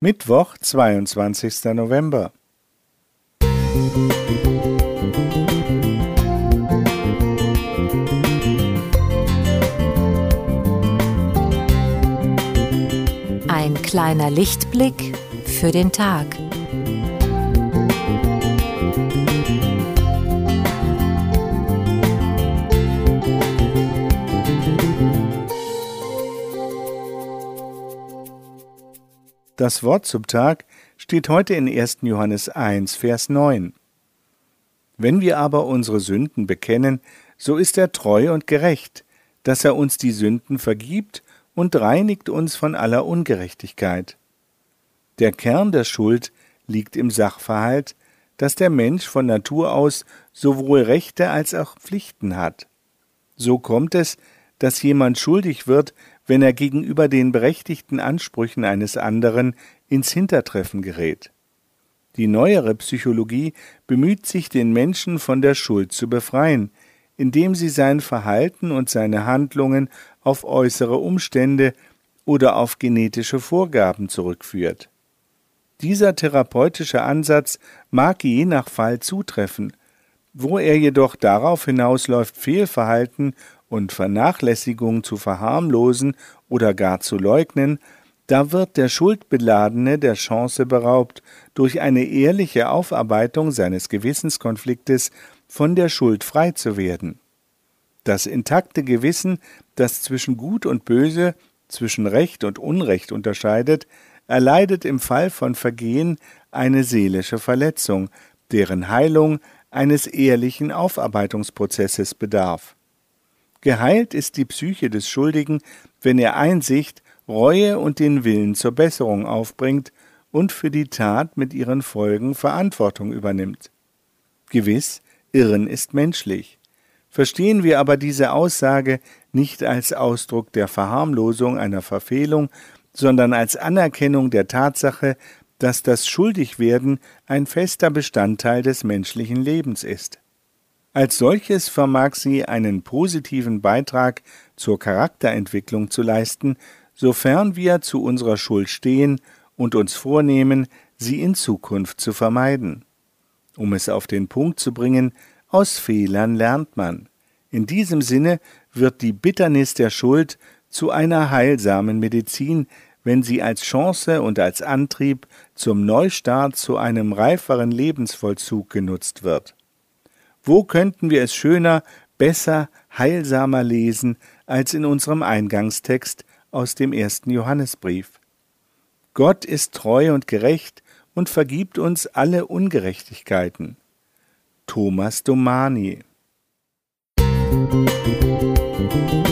Mittwoch, 22. November. Ein kleiner Lichtblick für den Tag. Das Wort zum Tag steht heute in 1. Johannes 1, Vers 9. Wenn wir aber unsere Sünden bekennen, so ist er treu und gerecht, dass er uns die Sünden vergibt und reinigt uns von aller Ungerechtigkeit. Der Kern der Schuld liegt im Sachverhalt, dass der Mensch von Natur aus sowohl Rechte als auch Pflichten hat. So kommt es, dass jemand schuldig wird, wenn er gegenüber den berechtigten Ansprüchen eines anderen ins Hintertreffen gerät. Die neuere Psychologie bemüht sich, den Menschen von der Schuld zu befreien, indem sie sein Verhalten und seine Handlungen auf äußere Umstände oder auf genetische Vorgaben zurückführt. Dieser therapeutische Ansatz mag je nach Fall zutreffen, wo er jedoch darauf hinausläuft, Fehlverhalten und Vernachlässigung zu verharmlosen oder gar zu leugnen, da wird der Schuldbeladene der Chance beraubt, durch eine ehrliche Aufarbeitung seines Gewissenskonfliktes von der Schuld frei zu werden. Das intakte Gewissen, das zwischen Gut und Böse, zwischen Recht und Unrecht unterscheidet, erleidet im Fall von Vergehen eine seelische Verletzung, deren Heilung eines ehrlichen Aufarbeitungsprozesses bedarf. Geheilt ist die Psyche des Schuldigen, wenn er Einsicht, Reue und den Willen zur Besserung aufbringt und für die Tat mit ihren Folgen Verantwortung übernimmt. Gewiss, Irren ist menschlich. Verstehen wir aber diese Aussage nicht als Ausdruck der Verharmlosung einer Verfehlung, sondern als Anerkennung der Tatsache, dass das Schuldigwerden ein fester Bestandteil des menschlichen Lebens ist. Als solches vermag sie einen positiven Beitrag zur Charakterentwicklung zu leisten, sofern wir zu unserer Schuld stehen und uns vornehmen, sie in Zukunft zu vermeiden. Um es auf den Punkt zu bringen, aus Fehlern lernt man. In diesem Sinne wird die Bitternis der Schuld zu einer heilsamen Medizin, wenn sie als Chance und als Antrieb zum Neustart zu einem reiferen Lebensvollzug genutzt wird. Wo könnten wir es schöner, besser, heilsamer lesen als in unserem Eingangstext aus dem ersten Johannesbrief? Gott ist treu und gerecht und vergibt uns alle Ungerechtigkeiten. Thomas Domani Musik